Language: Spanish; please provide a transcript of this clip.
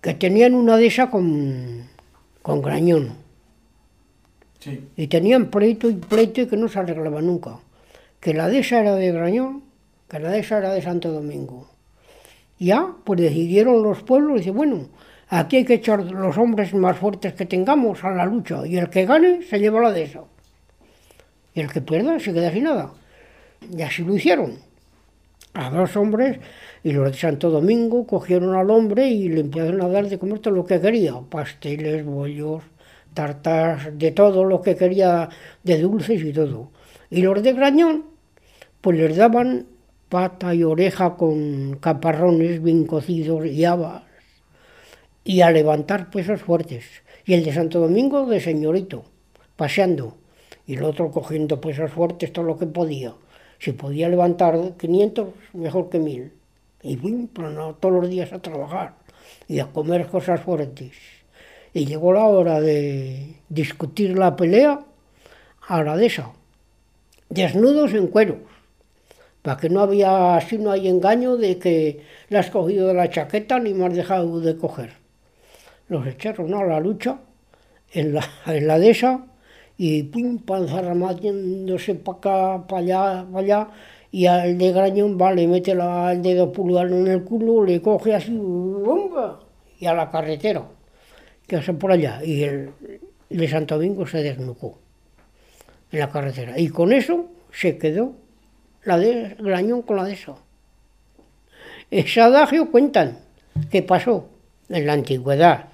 que tenían una de esas con, con Grañón. Sí. Y tenían pleito y pleito y que no se arreglaba nunca. Que la de esa era de Grañón, que la de esa era de Santo Domingo. Ya, pues decidieron los pueblos, dice, bueno, aquí hay que echar los hombres más fuertes que tengamos a la lucha, y el que gane se lleva la de esa. Y el que pierda se queda sin nada. Y así lo hicieron. A dos hombres, y los de Santo Domingo cogieron al hombre y le empezaron a dar de comer todo lo que quería, pasteles, bollos, tartas, de todo lo que quería, de dulces y todo. Y los de Grañón, pues les daban pata y oreja con caparrones bien cocidos y habas, y a levantar pesos fuertes. Y el de Santo Domingo de señorito, paseando, y el otro cogiendo pesos fuertes todo lo que podía. Si podía levantar 500, mejor que 1000. Y fui todos los días a trabajar y a comer cosas fuertes. Y llegó la hora de discutir la pelea a la de esa. Desnudos en cueros para que no había, así no hay engaño de que le has cogido de la chaqueta ni me has dejado de coger. Los echaron a la lucha en la, en la de esa y pum, panzarramándose para acá, para allá, para allá, y al de Grañón, vale, mete la, el dedo pulgar en el culo, le coge así, ¡bomba! y a la carretera, que hace por allá, y el de Santo Domingo se desnucó en la carretera, y con eso se quedó la de Grañón con la de eso. Ese adagio cuentan que pasó en la antigüedad.